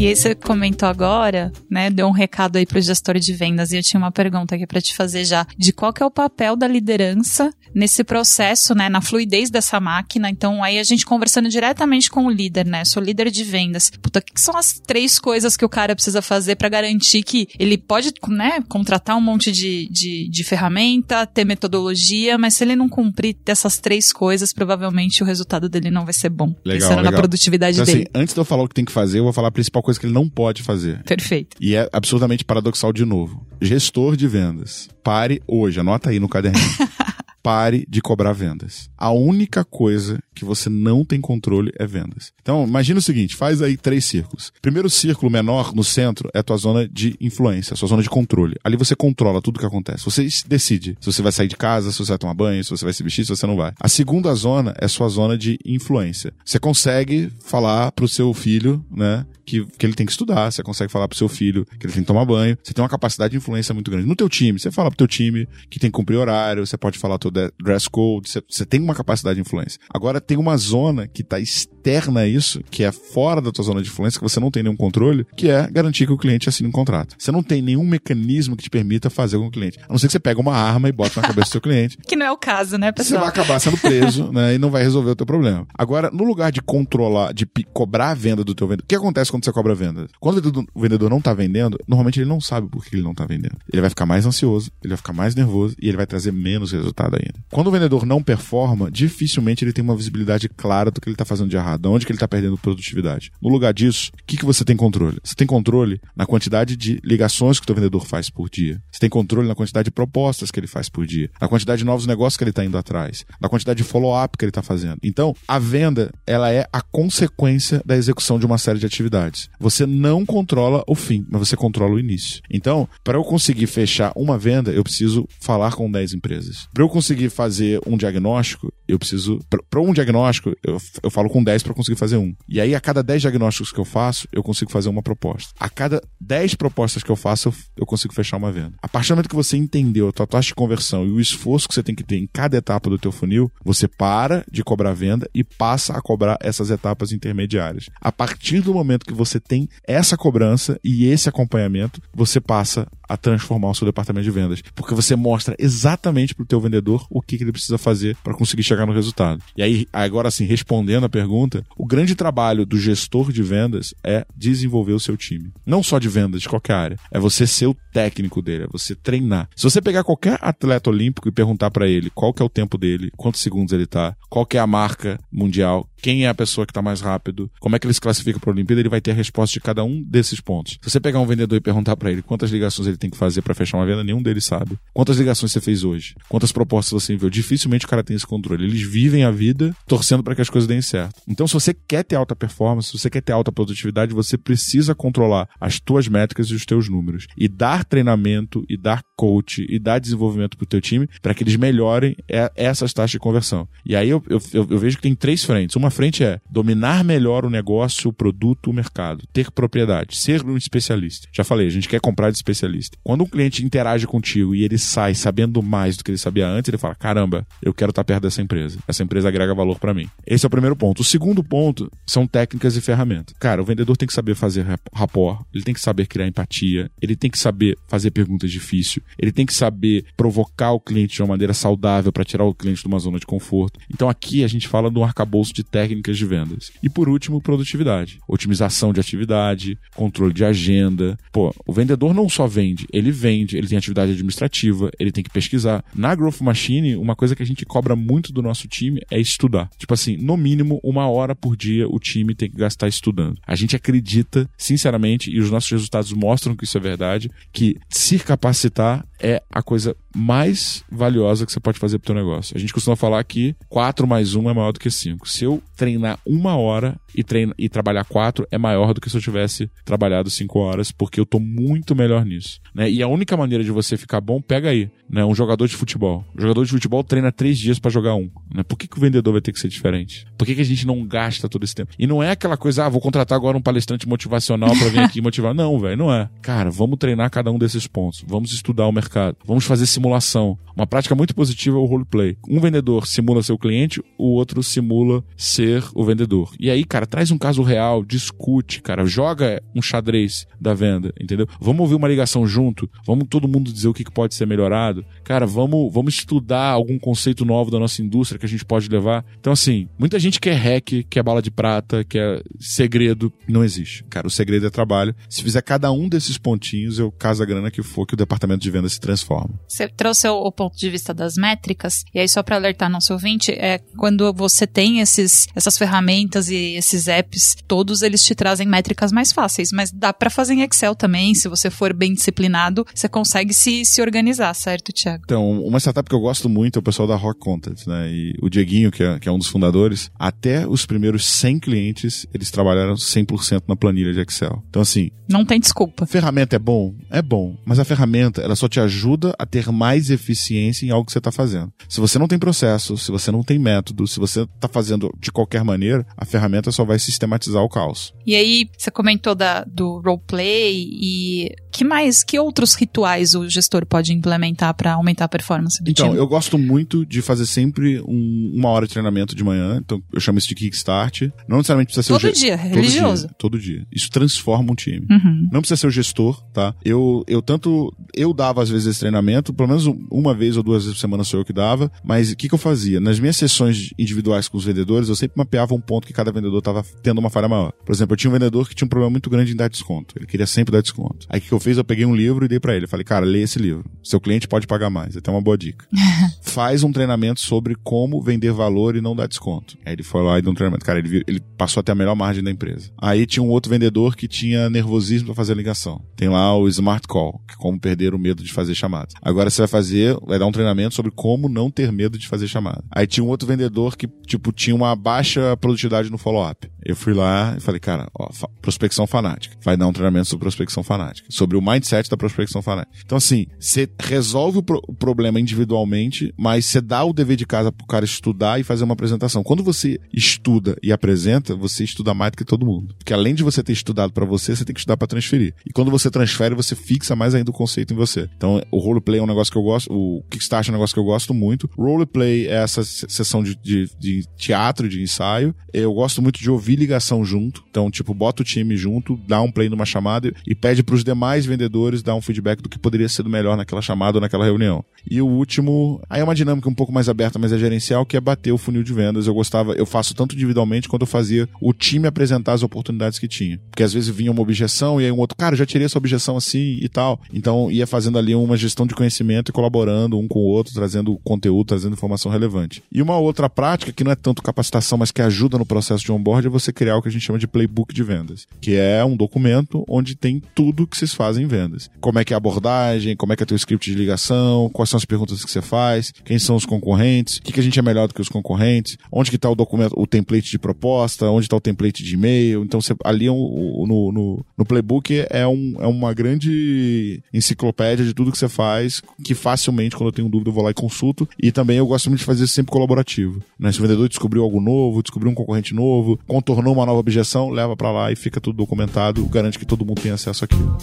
E aí você comentou agora, né, deu um recado aí pro gestor de vendas e eu tinha uma pergunta aqui para te fazer já, de qual que é o papel da liderança nesse processo, né, na fluidez dessa máquina. Então aí a gente conversando diretamente com o líder, né, sou líder de vendas. Puta, o que são as três coisas que o cara precisa fazer para garantir que ele pode, né, contratar um monte de, de, de ferramenta, ter metodologia, mas se ele não cumprir essas três coisas, provavelmente o resultado dele não vai ser bom. Legal, pensando legal. na produtividade então, dele. Assim, antes de eu falar o que tem que fazer, eu vou falar a principal coisa que ele não pode fazer. Perfeito. E é absurdamente paradoxal de novo. Gestor de vendas. Pare hoje, anota aí no caderninho. (laughs) pare de cobrar vendas. A única coisa que você não tem controle é vendas. Então, imagina o seguinte, faz aí três círculos. Primeiro círculo menor, no centro, é a tua zona de influência, a sua zona de controle. Ali você controla tudo que acontece. Você decide se você vai sair de casa, se você vai tomar banho, se você vai se vestir, se você não vai. A segunda zona é a sua zona de influência. Você consegue falar pro seu filho, né, que, que ele tem que estudar, você consegue falar pro seu filho que ele tem que tomar banho, você tem uma capacidade de influência muito grande. No teu time, você fala pro teu time que tem que cumprir horário, você pode falar dress code, você, tem uma capacidade de influência. Agora tem uma zona que tá externa a isso, que é fora da tua zona de influência, que você não tem nenhum controle, que é garantir que o cliente assine um contrato. Você não tem nenhum mecanismo que te permita fazer com o cliente. A não ser que você pega uma arma e bota na cabeça do seu cliente. (laughs) Que não é o caso, né, pessoal? Você vai acabar sendo preso, né, e não vai resolver o teu problema. Agora, no lugar de controlar, de cobrar a venda do teu vendedor, o que acontece quando você cobra a venda? Quando o vendedor não tá vendendo, normalmente ele não sabe por que ele não tá vendendo. Ele vai ficar mais ansioso, ele vai ficar mais nervoso e ele vai trazer menos resultado ainda. Quando o vendedor não performa, dificilmente ele tem uma visibilidade clara do que ele tá fazendo de errado, onde que ele tá perdendo produtividade. No lugar disso, o que, que você tem controle? Você tem controle na quantidade de ligações que o vendedor faz por dia. Você tem controle na quantidade de propostas que ele faz por dia, na quantidade de novos negócios que ele tá indo atrás, na quantidade de follow-up que ele tá fazendo. Então, a venda, ela é a consequência da execução de uma série de atividades. Você não controla o fim, mas você controla o início. Então, para eu conseguir fechar uma venda, eu preciso falar com 10 empresas. Para eu conseguir fazer um diagnóstico, eu preciso. Para um diagnóstico, eu, eu falo com 10 para conseguir fazer um. E aí, a cada 10 diagnósticos que eu faço, eu consigo fazer uma proposta. A cada 10 propostas que eu faço, eu, eu consigo fechar uma venda. A partir do momento que você entendeu a tua taxa de conversão e o esforço que você tem que ter em cada etapa do teu funil, você para de cobrar venda e passa a cobrar essas etapas intermediárias. A partir do momento que você tem essa cobrança e esse acompanhamento, você passa a transformar o seu departamento de vendas, porque você mostra exatamente para o teu vendedor o que, que ele precisa fazer para conseguir chegar no resultado. E aí, agora assim, respondendo a pergunta, o grande trabalho do gestor de vendas é desenvolver o seu time. Não só de vendas, de qualquer área. É você ser o técnico dele, é você treinar. Se você pegar qualquer atleta olímpico e perguntar para ele qual que é o tempo dele, quantos segundos ele tá, qual que é a marca mundial, quem é a pessoa que está mais rápido, como é que ele se classifica para a Olimpíada, ele vai ter a resposta de cada um desses pontos. Se você pegar um vendedor e perguntar para ele quantas ligações ele tem que fazer para fechar uma venda, nenhum deles sabe. Quantas ligações você fez hoje? Quantas propostas você enviou? Dificilmente o cara tem esse controle. Eles vivem a vida torcendo para que as coisas deem certo. Então, se você quer ter alta performance, se você quer ter alta produtividade, você precisa controlar as tuas métricas e os teus números e dar treinamento e dar coach e dar desenvolvimento para o teu time para que eles melhorem essas taxas de conversão. E aí eu, eu, eu vejo que tem três frentes. Uma frente é dominar melhor o negócio, o produto, o mercado, ter propriedade, ser um especialista. Já falei, a gente quer comprar de especialista. Quando um cliente interage contigo e ele sai sabendo mais do que ele sabia antes, ele fala: caramba, eu quero estar perto dessa empresa. Essa empresa agrega valor para mim. Esse é o primeiro ponto. O segundo ponto são técnicas e ferramentas. Cara, o vendedor tem que saber fazer rapport, ele tem que saber criar empatia, ele tem que saber fazer perguntas difíceis, ele tem que saber provocar o cliente de uma maneira saudável para tirar o cliente de uma zona de conforto. Então aqui a gente fala do arcabouço de técnicas de vendas. E por último, produtividade. Otimização de atividade, controle de agenda. Pô, o vendedor não só vende, ele vende, ele tem atividade administrativa, ele tem que pesquisar. Na Growth Machine, uma coisa que a gente cobra muito do nosso time é estudar. Tipo assim, no mínimo uma hora por dia o time tem que gastar estudando. A gente acredita, sinceramente, e os nossos resultados mostram que isso é verdade, que se capacitar é a coisa mais valiosa que você pode fazer pro teu negócio. A gente costuma falar que 4 mais 1 é maior do que 5. Se eu treinar uma hora e, treina, e trabalhar 4, é maior do que se eu tivesse trabalhado 5 horas, porque eu tô muito melhor nisso. Né? E a única maneira de você ficar bom, pega aí, né? Um jogador de futebol. O jogador de futebol treina 3 dias para jogar um. Né? Por que, que o vendedor vai ter que ser diferente? Por que, que a gente não gasta todo esse tempo? E não é aquela coisa, ah, vou contratar agora um palestrante motivacional para vir aqui motivar. Não, velho, não é. Cara, vamos treinar cada um desses pontos. Vamos estudar o mercado. Vamos fazer simulação. Uma prática muito positiva é o roleplay. Um vendedor simula seu cliente, o outro simula ser o vendedor. E aí, cara, traz um caso real, discute, cara, joga um xadrez da venda, entendeu? Vamos ouvir uma ligação junto, vamos todo mundo dizer o que pode ser melhorado. Cara, vamos, vamos estudar algum conceito novo da nossa indústria que a gente pode levar. Então, assim, muita gente quer hack, quer bala de prata, quer segredo. Não existe. Cara, o segredo é trabalho. Se fizer cada um desses pontinhos, eu caso a grana que for que o departamento de venda se transforma. Você trouxe o ponto de vista das métricas, e aí só para alertar nosso ouvinte, é quando você tem esses, essas ferramentas e esses apps, todos eles te trazem métricas mais fáceis, mas dá para fazer em Excel também, se você for bem disciplinado, você consegue se, se organizar, certo, Thiago? Então, uma startup que eu gosto muito é o pessoal da Rock Content, né? E o Dieguinho, que é, que é um dos fundadores, até os primeiros 100 clientes, eles trabalharam 100% na planilha de Excel. Então, assim... Não tem desculpa. Ferramenta é bom? É bom. Mas a ferramenta, ela só te ajuda a ter mais eficiência em algo que você está fazendo. Se você não tem processo, se você não tem método, se você está fazendo de qualquer maneira, a ferramenta só vai sistematizar o caos. E aí, você comentou da, do roleplay e que mais, que outros rituais o gestor pode implementar para aumentar a performance do então, time? Então, eu gosto muito de fazer sempre um, uma hora de treinamento de manhã, então eu chamo isso de kickstart. Não necessariamente precisa ser todo o dia, todo religioso. Dia, todo dia. Isso transforma um time. Uhum. Não precisa ser o gestor, tá? Eu, eu tanto, eu dava às vezes esse treinamento, pelo menos uma vez ou duas vezes por semana sou eu que dava, mas o que, que eu fazia? Nas minhas sessões individuais com os vendedores, eu sempre mapeava um ponto que cada vendedor estava tendo uma falha maior. Por exemplo, eu tinha um vendedor que tinha um problema muito grande em dar desconto. Ele queria sempre dar desconto. Aí o que eu fiz? Eu peguei um livro e dei para ele. Falei, cara, lê esse livro. Seu cliente pode pagar mais. Até uma boa dica. (laughs) Faz um treinamento sobre como vender valor e não dar desconto. Aí ele foi lá e deu um treinamento. Cara, ele, ele passou até a melhor margem da empresa. Aí tinha um outro vendedor que tinha nervosismo para fazer a ligação. Tem lá o Smart Call, que é como perder o medo de fazer chamadas. Agora você vai fazer, vai dar um treinamento sobre como não ter medo de fazer chamada. Aí tinha um outro vendedor que, tipo, tinha uma baixa produtividade no follow-up. Eu fui lá e falei, cara, ó, prospecção fanática. Vai dar um treinamento sobre prospecção fanática. Sobre o mindset da prospecção fanática. Então, assim, você resolve o, pro o, problema individualmente, mas você dá o dever de casa pro cara estudar e fazer uma apresentação. Quando você estuda e apresenta, você estuda mais do que todo mundo. Porque além de você ter estudado para você, você tem que estudar para transferir. E quando você transfere, você fixa mais ainda o conceito em você. Então, o roleplay é um negócio que eu gosto, o Kickstart é um negócio que eu gosto muito. Roleplay é essa sessão de, de, de teatro, de ensaio. Eu gosto muito de ouvir ligação junto. Então, tipo, bota o time junto, dá um play numa chamada e pede para os demais vendedores dar um feedback do que poderia ser melhor naquela chamada ou naquela reunião. E o último, aí é uma dinâmica um pouco mais aberta, mas é gerencial, que é bater o funil de vendas. Eu gostava, eu faço tanto individualmente quanto eu fazia o time apresentar as oportunidades que tinha. Porque às vezes vinha uma objeção e aí um outro, cara, já tirei essa objeção assim e tal. Então ia fazendo ali uma gestão de conhecimento e colaborando um com o outro, trazendo conteúdo, trazendo informação relevante. E uma outra prática que não é tanto capacitação, mas que ajuda no processo de onboard é você criar o que a gente chama de playbook de vendas, que é um documento onde tem tudo que vocês fazem em vendas. Como é que é a abordagem, como é que é teu script de ligação, quais são as perguntas que você faz, quem são os concorrentes, o que, que a gente é melhor do que os concorrentes, onde que está o documento, o template de proposta, onde está o template de e-mail. Então, você, ali é no, no, no, playbook é, um, é uma grande enciclopédia de tudo que você faz, que facilmente, quando eu tenho dúvida, eu vou lá e consulto. E também eu gosto muito de fazer sempre colaborativo. Né? Se o vendedor descobriu algo novo, descobriu um concorrente novo, contornou uma nova objeção, leva para lá e fica tudo documentado, garante que todo mundo tem acesso àquilo.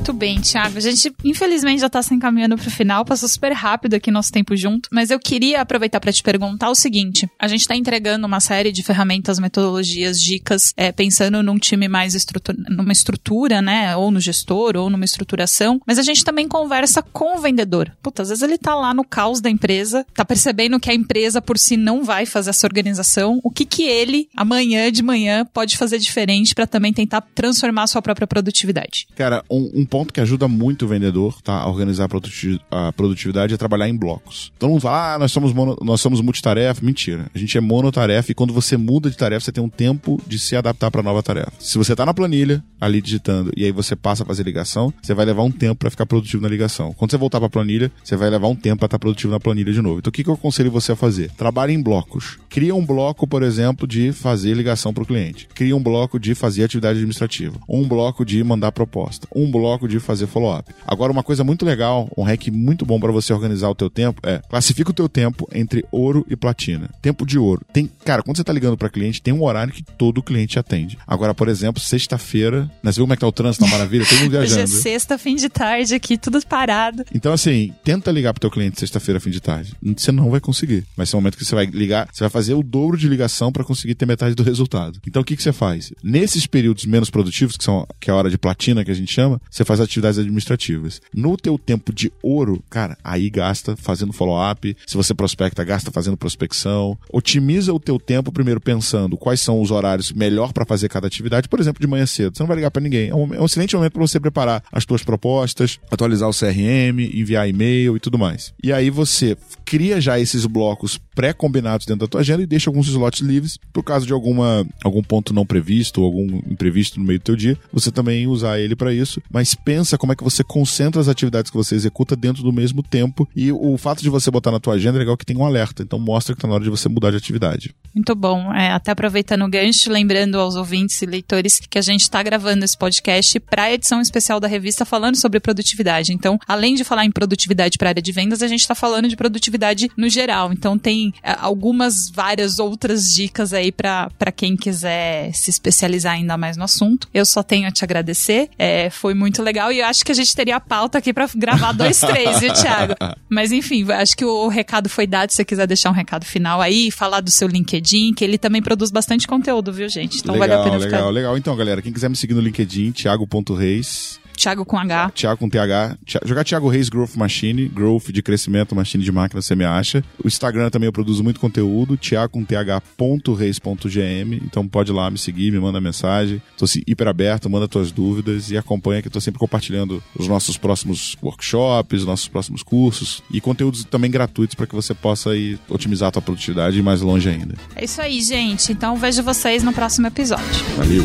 Muito bem, Thiago. A gente, infelizmente, já está se encaminhando para o final. Passou super rápido aqui nosso tempo junto. Mas eu queria aproveitar para te perguntar o seguinte: a gente está entregando uma série de ferramentas, metodologias, dicas, é, pensando num time mais estrutura, numa estrutura, né? Ou no gestor, ou numa estruturação. Mas a gente também conversa com o vendedor. Puta, às vezes ele tá lá no caos da empresa, tá percebendo que a empresa por si não vai fazer essa organização. O que que ele, amanhã de manhã, pode fazer diferente para também tentar transformar a sua própria produtividade? Cara, um, um ponto que ajuda muito o vendedor tá, a organizar a produtividade é trabalhar em blocos. Todo mundo fala, ah, nós somos, mono, nós somos multitarefa. Mentira. A gente é monotarefa e quando você muda de tarefa, você tem um tempo de se adaptar para nova tarefa. Se você tá na planilha, ali digitando, e aí você passa a fazer ligação, você vai levar um tempo para ficar produtivo na ligação. Quando você voltar para a planilha, você vai levar um tempo para estar tá produtivo na planilha de novo. Então o que, que eu aconselho você a fazer? Trabalhe em blocos. Cria um bloco, por exemplo, de fazer ligação para o cliente. Cria um bloco de fazer atividade administrativa. Um bloco de mandar proposta. Um bloco de fazer follow-up. Agora, uma coisa muito legal, um hack muito bom para você organizar o teu tempo é classifica o teu tempo entre ouro e platina. Tempo de ouro. Tem, cara, quando você está ligando para cliente, tem um horário que todo cliente atende. Agora, por exemplo, sexta-feira, né, você viu como é que tá o trânsito, tá maravilha, todo mundo viajando. (laughs) Hoje é sexta, fim de tarde aqui, tudo parado. Então, assim, tenta ligar pro teu cliente sexta-feira, fim de tarde. Você não vai conseguir. Vai ser um momento que você vai ligar, você vai fazer o dobro de ligação para conseguir ter metade do resultado. Então, o que, que você faz? Nesses períodos menos produtivos, que são que é a hora de platina que a gente chama, você faz atividades administrativas. No teu tempo de ouro, cara, aí gasta fazendo follow-up. Se você prospecta, gasta fazendo prospecção. Otimiza o teu tempo primeiro pensando quais são os horários melhor para fazer cada atividade. Por exemplo, de manhã cedo. Você não vai ligar para ninguém. É um, é um excelente momento para você preparar as tuas propostas, atualizar o CRM, enviar e-mail e tudo mais. E aí você cria já esses blocos pré-combinados dentro da tua agenda e deixa alguns slots livres por caso de alguma algum ponto não previsto ou algum imprevisto no meio do teu dia, você também usar ele para isso, mas pensa como é que você concentra as atividades que você executa dentro do mesmo tempo e o fato de você botar na tua agenda é legal que tem um alerta, então mostra que tá na hora de você mudar de atividade. Muito bom. É, até aproveitando o gancho, lembrando aos ouvintes e leitores que a gente está gravando esse podcast para a edição especial da revista falando sobre produtividade. Então, além de falar em produtividade para a área de vendas, a gente está falando de produtividade no geral. Então, tem é, algumas, várias outras dicas aí para quem quiser se especializar ainda mais no assunto. Eu só tenho a te agradecer. É, foi muito legal e eu acho que a gente teria a pauta aqui para gravar dois, (laughs) três, viu, Thiago? Mas enfim, acho que o recado foi dado. Se você quiser deixar um recado final aí, falar do seu LinkedIn LinkedIn, que ele também produz bastante conteúdo, viu, gente? Então legal, vale a pena legal, ficar. Legal, legal. Então, galera, quem quiser me seguir no LinkedIn, thiago.reis. Thiago com H. Thiago com TH. Jogar Thiago Reis Growth Machine. Growth de crescimento, machine de máquina, você me acha. O Instagram também eu produzo muito conteúdo. Thiago com th.reis.gm. Então pode ir lá me seguir, me manda mensagem. Tô assim, hiper aberto, manda tuas dúvidas e acompanha que eu tô sempre compartilhando os nossos próximos workshops, nossos próximos cursos e conteúdos também gratuitos para que você possa ir otimizar a tua produtividade e ir mais longe ainda. É isso aí, gente. Então vejo vocês no próximo episódio. Valeu.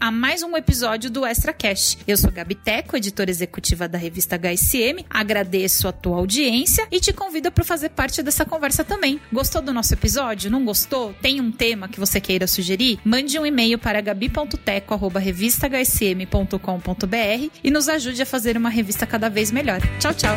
A mais um episódio do Extra Cash. Eu sou Gabi Teco, editora executiva da revista HSM. Agradeço a tua audiência e te convido para fazer parte dessa conversa também. Gostou do nosso episódio? Não gostou? Tem um tema que você queira sugerir? Mande um e-mail para gabi.teco@revistahsm.com.br e nos ajude a fazer uma revista cada vez melhor. Tchau, tchau.